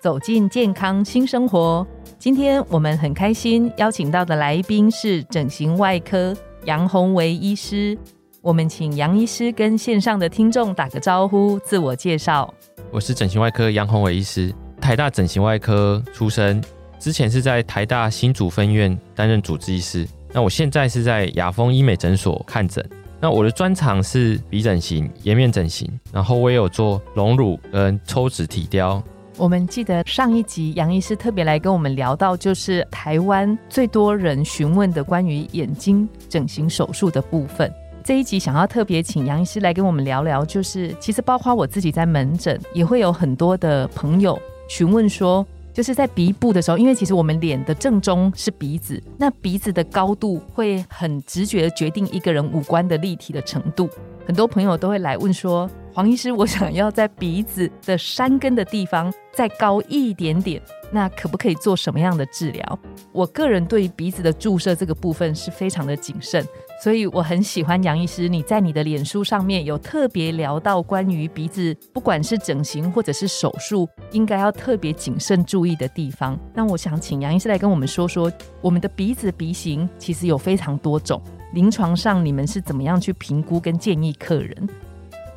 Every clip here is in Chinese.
走进健康新生活。今天我们很开心邀请到的来宾是整形外科杨宏维医师。我们请杨医师跟线上的听众打个招呼，自我介绍。我是整形外科杨宏伟医师，台大整形外科出身，之前是在台大新竹分院担任主治医师。那我现在是在雅丰医美诊所看诊。那我的专长是鼻整形、颜面整形，然后我也有做隆乳跟抽脂体雕。我们记得上一集杨医师特别来跟我们聊到，就是台湾最多人询问的关于眼睛整形手术的部分。这一集想要特别请杨医师来跟我们聊聊，就是其实包括我自己在门诊也会有很多的朋友询问说，就是在鼻部的时候，因为其实我们脸的正中是鼻子，那鼻子的高度会很直觉的决定一个人五官的立体的程度。很多朋友都会来问说。黄医师，我想要在鼻子的山根的地方再高一点点，那可不可以做什么样的治疗？我个人对鼻子的注射这个部分是非常的谨慎，所以我很喜欢杨医师，你在你的脸书上面有特别聊到关于鼻子，不管是整形或者是手术，应该要特别谨慎注意的地方。那我想请杨医师来跟我们说说，我们的鼻子鼻型其实有非常多种，临床上你们是怎么样去评估跟建议客人？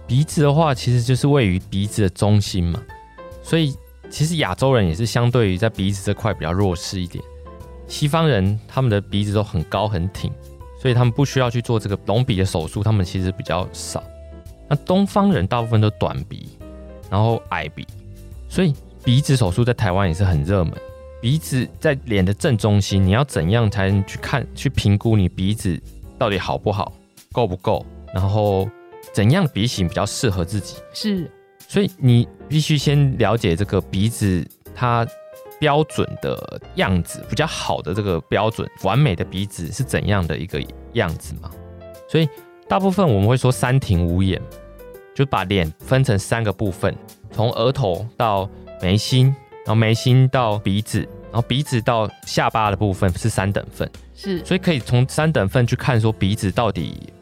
鼻子的话，其实就是位于鼻子的中心嘛，所以其实亚洲人也是相对于在鼻子这块比较弱势一点。西方人他们的鼻子都很高很挺，所以他们不需要去做这个隆鼻的手术，他们其实比较少。那东方人大部分都短鼻，然后矮鼻，所以鼻子手术在台湾也是很热门。鼻子在脸的正中心，你要怎样才能去看去评估你鼻子到底好不好，够不够，然后。怎样鼻型比较适合自己？是，所以你必须先了解这个鼻子它标准的样子，比较好的这个标准，完美的鼻子是怎样的一个样子嘛？所以大部分我们会说三庭五眼，就把脸分成三个部分，从额头到眉心，然后眉心到鼻子，然后鼻子到下巴的部分是三等份。是，所以可以从三等份去看说鼻子到底。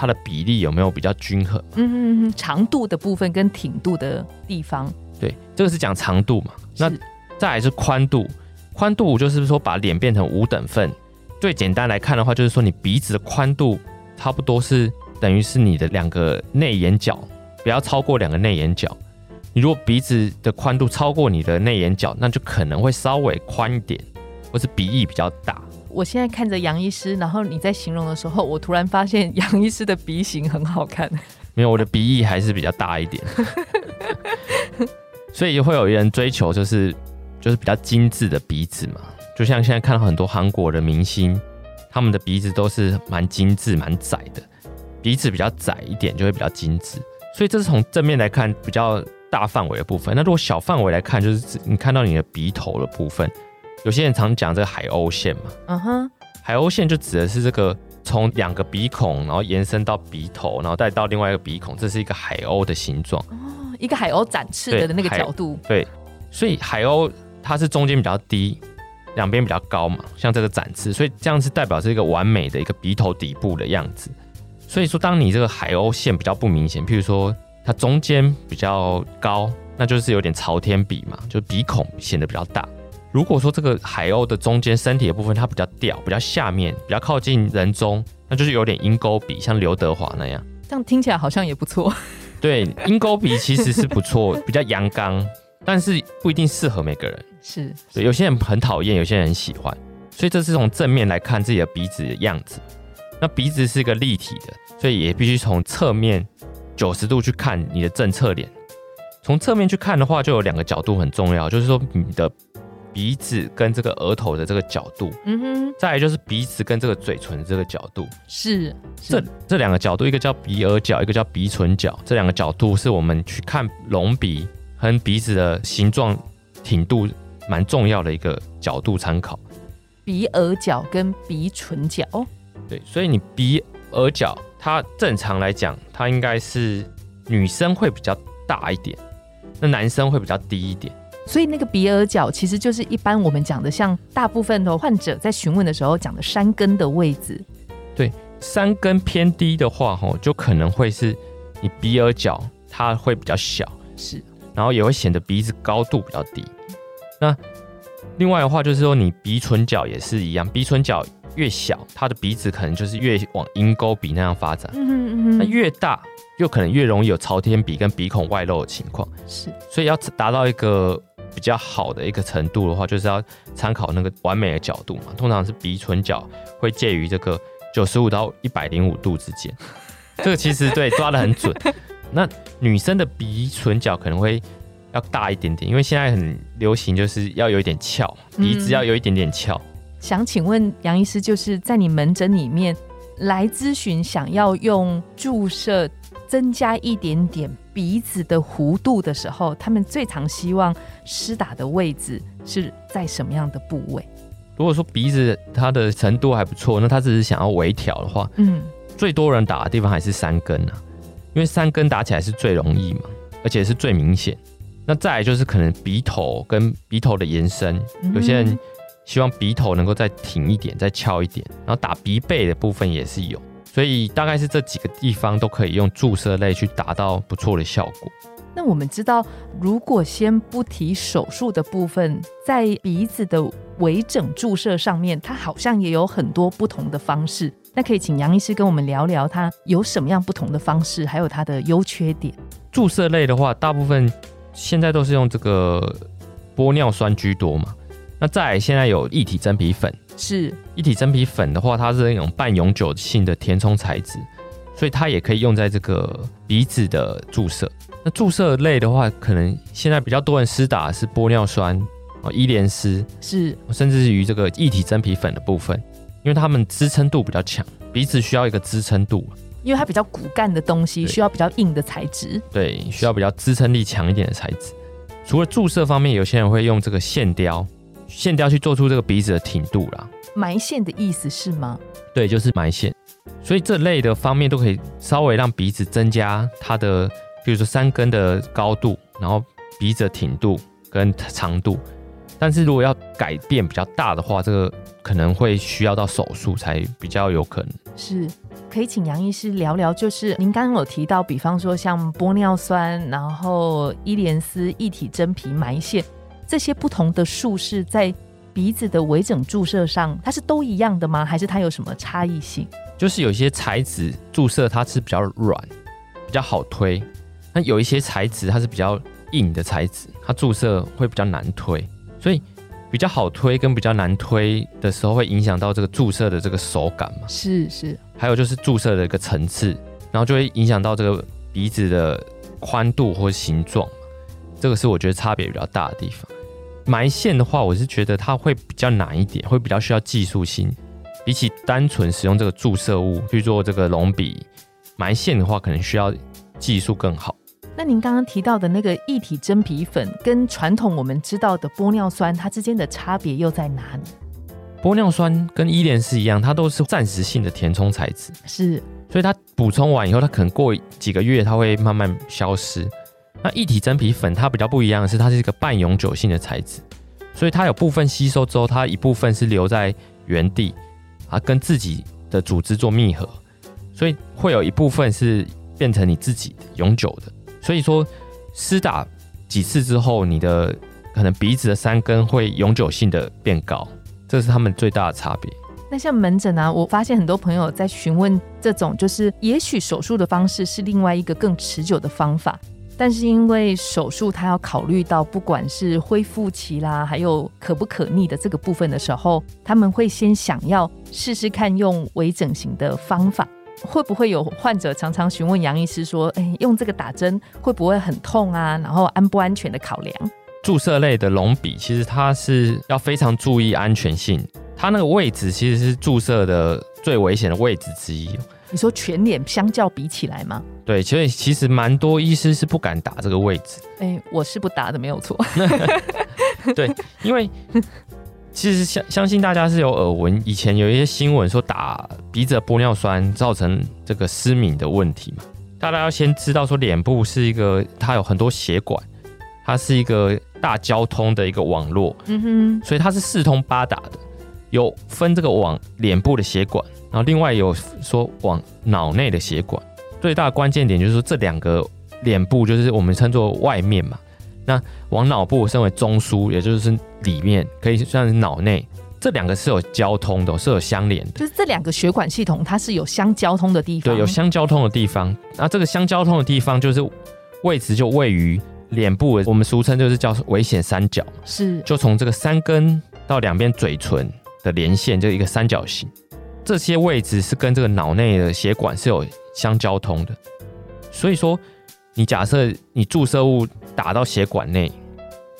它的比例有没有比较均衡？嗯嗯嗯，长度的部分跟挺度的地方，对，这个是讲长度嘛。那再来是宽度，宽度就是说把脸变成五等份。最简单来看的话，就是说你鼻子的宽度差不多是等于是你的两个内眼角，不要超过两个内眼角。你如果鼻子的宽度超过你的内眼角，那就可能会稍微宽一点，或是鼻翼比较大。我现在看着杨医师，然后你在形容的时候，我突然发现杨医师的鼻型很好看。没有，我的鼻翼还是比较大一点，所以会有人追求就是就是比较精致的鼻子嘛。就像现在看到很多韩国的明星，他们的鼻子都是蛮精致、蛮窄的，鼻子比较窄一点就会比较精致。所以这是从正面来看比较大范围的部分。那如果小范围来看，就是你看到你的鼻头的部分。有些人常讲这个海鸥线嘛，嗯哼，海鸥线就指的是这个从两个鼻孔，然后延伸到鼻头，然后再到另外一个鼻孔，这是一个海鸥的形状。哦，一个海鸥展翅的那个角度。对，所以海鸥它是中间比较低，两边比较高嘛，像这个展翅，所以这样是代表是一个完美的一个鼻头底部的样子。所以说，当你这个海鸥线比较不明显，譬如说它中间比较高，那就是有点朝天鼻嘛，就鼻孔显得比较大。如果说这个海鸥的中间身体的部分它比较掉，比较下面，比较靠近人中，那就是有点鹰钩鼻，像刘德华那样。这样听起来好像也不错。对，鹰钩鼻其实是不错，比较阳刚，但是不一定适合每个人。是，对，有些人很讨厌，有些人很喜欢。所以这是从正面来看自己的鼻子的样子。那鼻子是一个立体的，所以也必须从侧面九十度去看你的正侧脸。从侧面去看的话，就有两个角度很重要，就是说你的。鼻子跟这个额头的这个角度，嗯哼，再来就是鼻子跟这个嘴唇这个角度，是这这两个角度，一个叫鼻额角，一个叫鼻唇角，这两个角度是我们去看隆鼻和鼻子的形状挺度蛮重要的一个角度参考。鼻耳角跟鼻唇角，对，所以你鼻耳角，它正常来讲，它应该是女生会比较大一点，那男生会比较低一点。所以那个鼻耳角其实就是一般我们讲的，像大部分的患者在询问的时候讲的山根的位置。对，山根偏低的话，吼，就可能会是你鼻耳角它会比较小，是，然后也会显得鼻子高度比较低。那另外的话，就是说你鼻唇角也是一样，鼻唇角越小，它的鼻子可能就是越往鹰钩鼻那样发展。嗯嗯那越大，又可能越容易有朝天鼻跟鼻孔外露的情况。是，所以要达到一个比较好的一个程度的话，就是要参考那个完美的角度嘛。通常是鼻唇角会介于这个九十五到一百零五度之间。这个其实对抓的很准。那女生的鼻唇角可能会。要大一点点，因为现在很流行，就是要有一点翘，鼻子要有一点点翘。想请问杨医师，就是在你门诊里面来咨询，想要用注射增加一点点鼻子的弧度的时候，他们最常希望施打的位置是在什么样的部位？如果说鼻子它的程度还不错，那他只是想要微调的话，嗯，最多人打的地方还是三根啊，因为三根打起来是最容易嘛，而且是最明显。那再来就是可能鼻头跟鼻头的延伸，有些人希望鼻头能够再挺一点、再翘一点，然后打鼻背的部分也是有，所以大概是这几个地方都可以用注射类去达到不错的效果。那我们知道，如果先不提手术的部分，在鼻子的微整注射上面，它好像也有很多不同的方式。那可以请杨医师跟我们聊聊，它有什么样不同的方式，还有它的优缺点。注射类的话，大部分。现在都是用这个玻尿酸居多嘛？那再现在有一体真皮粉，是一体真皮粉的话，它是那种半永久性的填充材质，所以它也可以用在这个鼻子的注射。那注射类的话，可能现在比较多人施打是玻尿酸哦，伊莲丝是，甚至于这个一体真皮粉的部分，因为它们支撑度比较强，鼻子需要一个支撑度。因为它比较骨干的东西，需要比较硬的材质。对，需要比较支撑力强一点的材质。除了注射方面，有些人会用这个线雕，线雕去做出这个鼻子的挺度啦。埋线的意思是吗？对，就是埋线。所以这类的方面都可以稍微让鼻子增加它的，比如说三根的高度，然后鼻子的挺度跟长度。但是如果要改变比较大的话，这个可能会需要到手术才比较有可能。是，可以请杨医师聊聊，就是您刚刚有提到，比方说像玻尿酸，然后伊莲丝、一体真皮埋线这些不同的术式，在鼻子的微整注射上，它是都一样的吗？还是它有什么差异性？就是有些材质注射它是比较软，比较好推；那有一些材质它是比较硬的材质，它注射会比较难推。所以比较好推跟比较难推的时候，会影响到这个注射的这个手感嘛？是是。还有就是注射的一个层次，然后就会影响到这个鼻子的宽度或形状。这个是我觉得差别比较大的地方。埋线的话，我是觉得它会比较难一点，会比较需要技术性。比起单纯使用这个注射物去做这个隆鼻埋线的话，可能需要技术更好。那您刚刚提到的那个一体真皮粉，跟传统我们知道的玻尿酸，它之间的差别又在哪里？玻尿酸跟伊莲是一样，它都是暂时性的填充材质，是，所以它补充完以后，它可能过几个月，它会慢慢消失。那一体真皮粉它比较不一样的是，它是一个半永久性的材质，所以它有部分吸收之后，它一部分是留在原地，啊，跟自己的组织做密合，所以会有一部分是变成你自己永久的。所以说，施打几次之后，你的可能鼻子的三根会永久性的变高，这是他们最大的差别。那像门诊啊，我发现很多朋友在询问这种，就是也许手术的方式是另外一个更持久的方法，但是因为手术它要考虑到不管是恢复期啦，还有可不可逆的这个部分的时候，他们会先想要试试看用微整形的方法。会不会有患者常常询问杨医师说：“哎，用这个打针会不会很痛啊？然后安不安全的考量？”注射类的隆鼻其实它是要非常注意安全性，它那个位置其实是注射的最危险的位置之一。你说全脸相较比起来吗？对，所以其实蛮多医师是不敢打这个位置。哎，我是不打的，没有错。对，因为其实相相信大家是有耳闻，以前有一些新闻说打鼻子的玻尿酸造成这个失明的问题嘛。大家要先知道说，脸部是一个它有很多血管，它是一个大交通的一个网络，嗯哼，所以它是四通八达的，有分这个往脸部的血管，然后另外有说往脑内的血管。最大的关键点就是说，这两个脸部就是我们称作外面嘛，那往脑部称为中枢，也就是里面，可以算是脑内。这两个是有交通的，是有相连的。就是这两个血管系统，它是有相交通的地方。对，有相交通的地方。那这个相交通的地方，就是位置就位于脸部，我们俗称就是叫危险三角。是，就从这个三根到两边嘴唇的连线，就一个三角形。这些位置是跟这个脑内的血管是有相交通的。所以说，你假设你注射物打到血管内。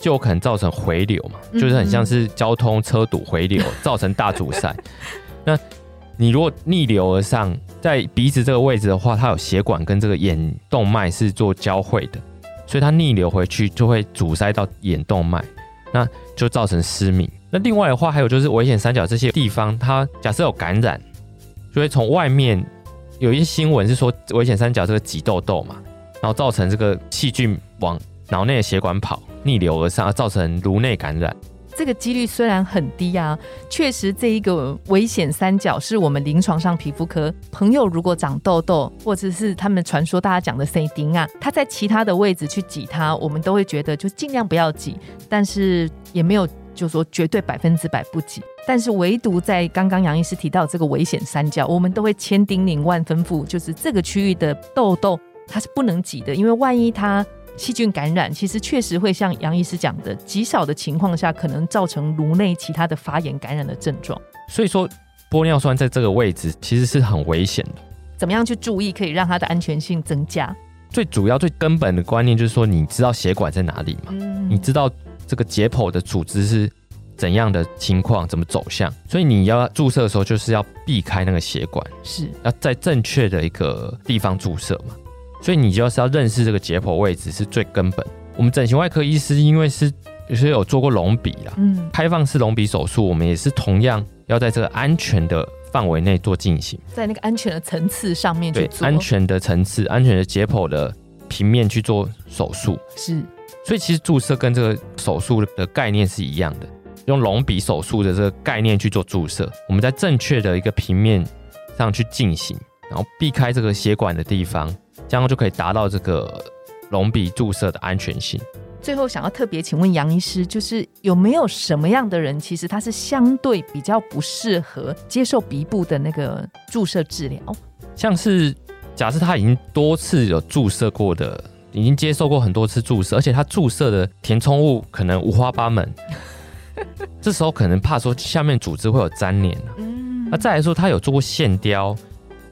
就有可能造成回流嘛，就是很像是交通车堵回流，造成大阻塞。那你如果逆流而上，在鼻子这个位置的话，它有血管跟这个眼动脉是做交汇的，所以它逆流回去就会阻塞到眼动脉，那就造成失明。那另外的话，还有就是危险三角这些地方，它假设有感染，就会从外面有一些新闻是说危险三角这个挤痘痘嘛，然后造成这个细菌往脑内的血管跑。逆流而上，造成颅内感染，这个几率虽然很低啊，确实这一个危险三角是我们临床上皮肤科朋友如果长痘痘，或者是他们传说大家讲的 C 丁啊，他在其他的位置去挤它，我们都会觉得就尽量不要挤，但是也没有就说绝对百分之百不挤，但是唯独在刚刚杨医师提到这个危险三角，我们都会千叮咛万吩咐，就是这个区域的痘痘它是不能挤的，因为万一它。细菌感染其实确实会像杨医师讲的，极少的情况下可能造成颅内其他的发炎感染的症状。所以说，玻尿酸在这个位置其实是很危险的。怎么样去注意可以让它的安全性增加？最主要、最根本的观念就是说，你知道血管在哪里吗？你知道这个解剖的组织是怎样的情况，怎么走向？所以你要注射的时候，就是要避开那个血管，是要在正确的一个地方注射嘛？所以你就是要认识这个解剖位置是最根本。我们整形外科医师因为是有些有做过隆鼻啦，嗯，开放式隆鼻手术，我们也是同样要在这个安全的范围内做进行，在那个安全的层次上面去做安全的层次、安全的解剖的平面去做手术。是，所以其实注射跟这个手术的概念是一样的，用隆鼻手术的这个概念去做注射，我们在正确的一个平面上去进行，然后避开这个血管的地方。这样就可以达到这个隆鼻注射的安全性。最后，想要特别请问杨医师，就是有没有什么样的人，其实他是相对比较不适合接受鼻部的那个注射治疗？像是假设他已经多次有注射过的，已经接受过很多次注射，而且他注射的填充物可能五花八门，这时候可能怕说下面组织会有粘连嗯，那再来说，他有做过线雕，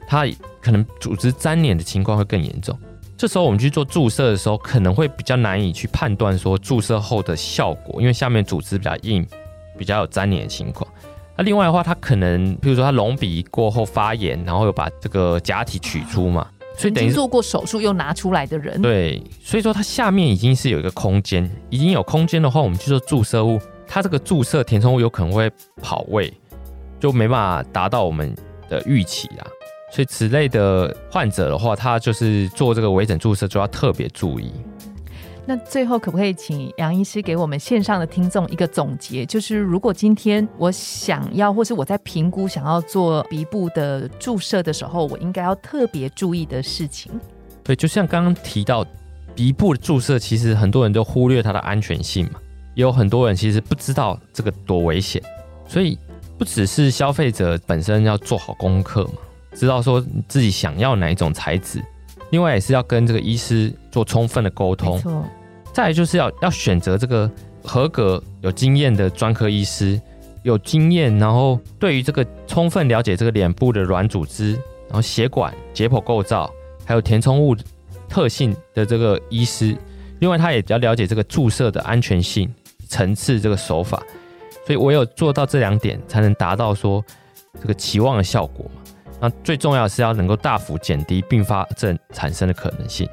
他。可能组织粘连的情况会更严重，这时候我们去做注射的时候，可能会比较难以去判断说注射后的效果，因为下面组织比较硬，比较有粘连的情况。那另外的话，他可能，比如说他隆鼻过后发炎，然后又把这个假体取出嘛，所以等于做过手术又拿出来的人，对，所以说它下面已经是有一个空间，已经有空间的话，我们去做注射物，它这个注射填充物有可能会跑位，就没办法达到我们的预期啦。所以此类的患者的话，他就是做这个微整注射就要特别注意。那最后可不可以请杨医师给我们线上的听众一个总结？就是如果今天我想要，或是我在评估想要做鼻部的注射的时候，我应该要特别注意的事情。对，就像刚刚提到鼻部的注射，其实很多人都忽略它的安全性嘛，也有很多人其实不知道这个多危险。所以不只是消费者本身要做好功课嘛。知道说自己想要哪一种材质，另外也是要跟这个医师做充分的沟通。错。再就是要要选择这个合格有经验的专科医师，有经验，然后对于这个充分了解这个脸部的软组织，然后血管解剖构造，还有填充物特性的这个医师。另外，他也比较了解这个注射的安全性层次这个手法。所以我有做到这两点，才能达到说这个期望的效果嘛。那最重要的是要能够大幅减低并发症产生的可能性。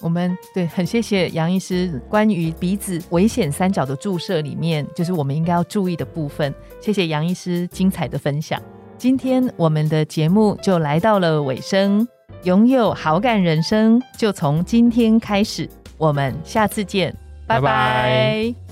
我们对很谢谢杨医师关于鼻子危险三角的注射里面，就是我们应该要注意的部分。谢谢杨医师精彩的分享。今天我们的节目就来到了尾声，拥有好感人生就从今天开始。我们下次见，拜拜拜拜